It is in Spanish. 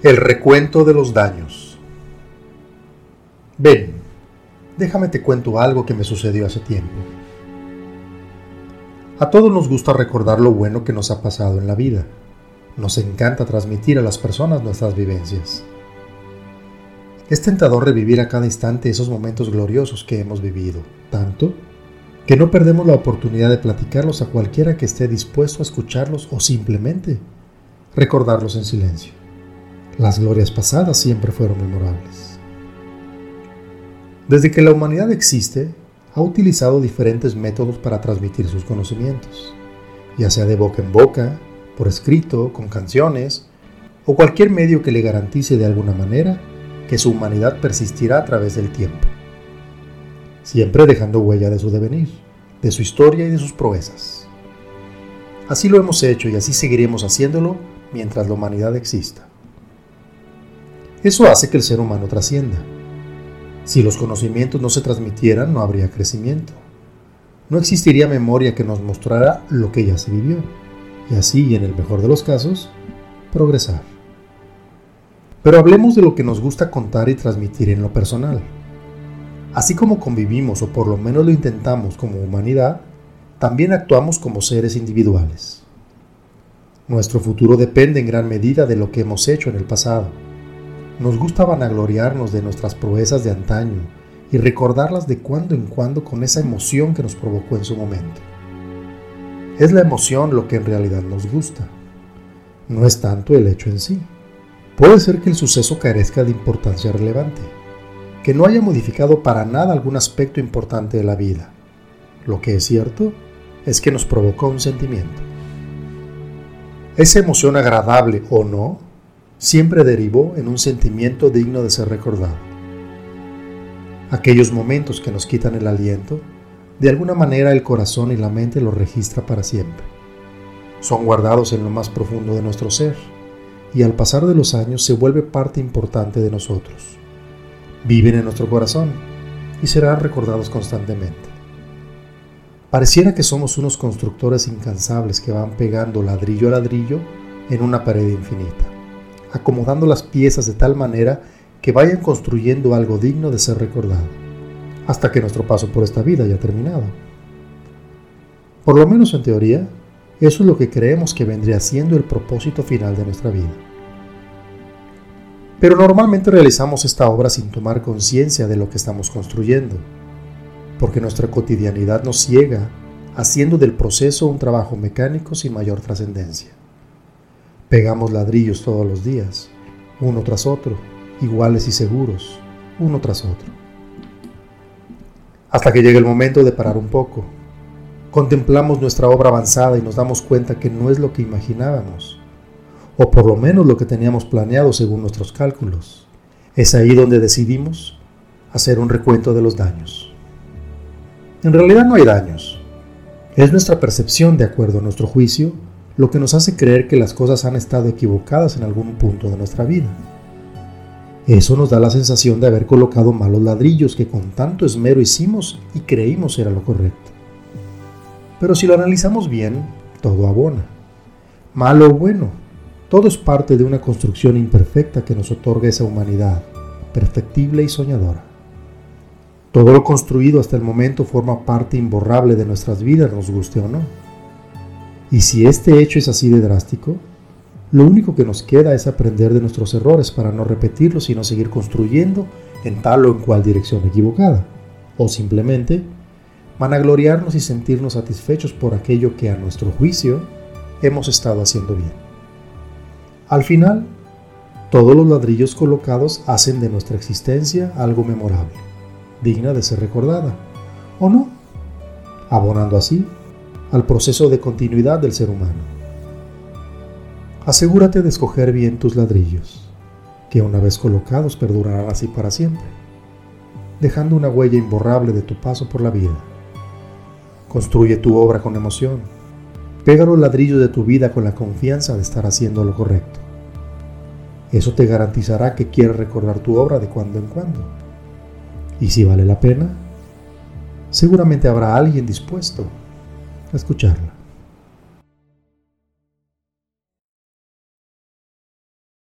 El recuento de los daños. Ven, déjame te cuento algo que me sucedió hace tiempo. A todos nos gusta recordar lo bueno que nos ha pasado en la vida. Nos encanta transmitir a las personas nuestras vivencias. Es tentador revivir a cada instante esos momentos gloriosos que hemos vivido, tanto que no perdemos la oportunidad de platicarlos a cualquiera que esté dispuesto a escucharlos o simplemente recordarlos en silencio. Las glorias pasadas siempre fueron memorables. Desde que la humanidad existe, ha utilizado diferentes métodos para transmitir sus conocimientos, ya sea de boca en boca, por escrito, con canciones, o cualquier medio que le garantice de alguna manera que su humanidad persistirá a través del tiempo, siempre dejando huella de su devenir, de su historia y de sus proezas. Así lo hemos hecho y así seguiremos haciéndolo mientras la humanidad exista. Eso hace que el ser humano trascienda. Si los conocimientos no se transmitieran, no habría crecimiento. No existiría memoria que nos mostrara lo que ya se vivió, y así, en el mejor de los casos, progresar. Pero hablemos de lo que nos gusta contar y transmitir en lo personal. Así como convivimos, o por lo menos lo intentamos como humanidad, también actuamos como seres individuales. Nuestro futuro depende en gran medida de lo que hemos hecho en el pasado nos gusta vanagloriarnos de nuestras proezas de antaño y recordarlas de cuando en cuando con esa emoción que nos provocó en su momento. Es la emoción lo que en realidad nos gusta. No es tanto el hecho en sí. Puede ser que el suceso carezca de importancia relevante, que no haya modificado para nada algún aspecto importante de la vida. Lo que es cierto es que nos provocó un sentimiento. Esa emoción agradable o no siempre derivó en un sentimiento digno de ser recordado. Aquellos momentos que nos quitan el aliento, de alguna manera el corazón y la mente los registra para siempre. Son guardados en lo más profundo de nuestro ser y al pasar de los años se vuelve parte importante de nosotros. Viven en nuestro corazón y serán recordados constantemente. Pareciera que somos unos constructores incansables que van pegando ladrillo a ladrillo en una pared infinita acomodando las piezas de tal manera que vayan construyendo algo digno de ser recordado, hasta que nuestro paso por esta vida haya terminado. Por lo menos en teoría, eso es lo que creemos que vendría siendo el propósito final de nuestra vida. Pero normalmente realizamos esta obra sin tomar conciencia de lo que estamos construyendo, porque nuestra cotidianidad nos ciega, haciendo del proceso un trabajo mecánico sin mayor trascendencia. Pegamos ladrillos todos los días, uno tras otro, iguales y seguros, uno tras otro. Hasta que llega el momento de parar un poco. Contemplamos nuestra obra avanzada y nos damos cuenta que no es lo que imaginábamos, o por lo menos lo que teníamos planeado según nuestros cálculos. Es ahí donde decidimos hacer un recuento de los daños. En realidad no hay daños. Es nuestra percepción de acuerdo a nuestro juicio lo que nos hace creer que las cosas han estado equivocadas en algún punto de nuestra vida. Eso nos da la sensación de haber colocado malos ladrillos que con tanto esmero hicimos y creímos era lo correcto. Pero si lo analizamos bien, todo abona. Malo o bueno, todo es parte de una construcción imperfecta que nos otorga esa humanidad, perfectible y soñadora. Todo lo construido hasta el momento forma parte imborrable de nuestras vidas, nos guste o no. Y si este hecho es así de drástico, lo único que nos queda es aprender de nuestros errores para no repetirlos y no seguir construyendo en tal o en cual dirección equivocada. O simplemente vanagloriarnos y sentirnos satisfechos por aquello que a nuestro juicio hemos estado haciendo bien. Al final, todos los ladrillos colocados hacen de nuestra existencia algo memorable, digna de ser recordada, ¿o no? Abonando así al proceso de continuidad del ser humano. Asegúrate de escoger bien tus ladrillos, que una vez colocados perdurarán así para siempre, dejando una huella imborrable de tu paso por la vida. Construye tu obra con emoción. Pega los ladrillos de tu vida con la confianza de estar haciendo lo correcto. Eso te garantizará que quieres recordar tu obra de cuando en cuando. Y si vale la pena, seguramente habrá alguien dispuesto escucharla.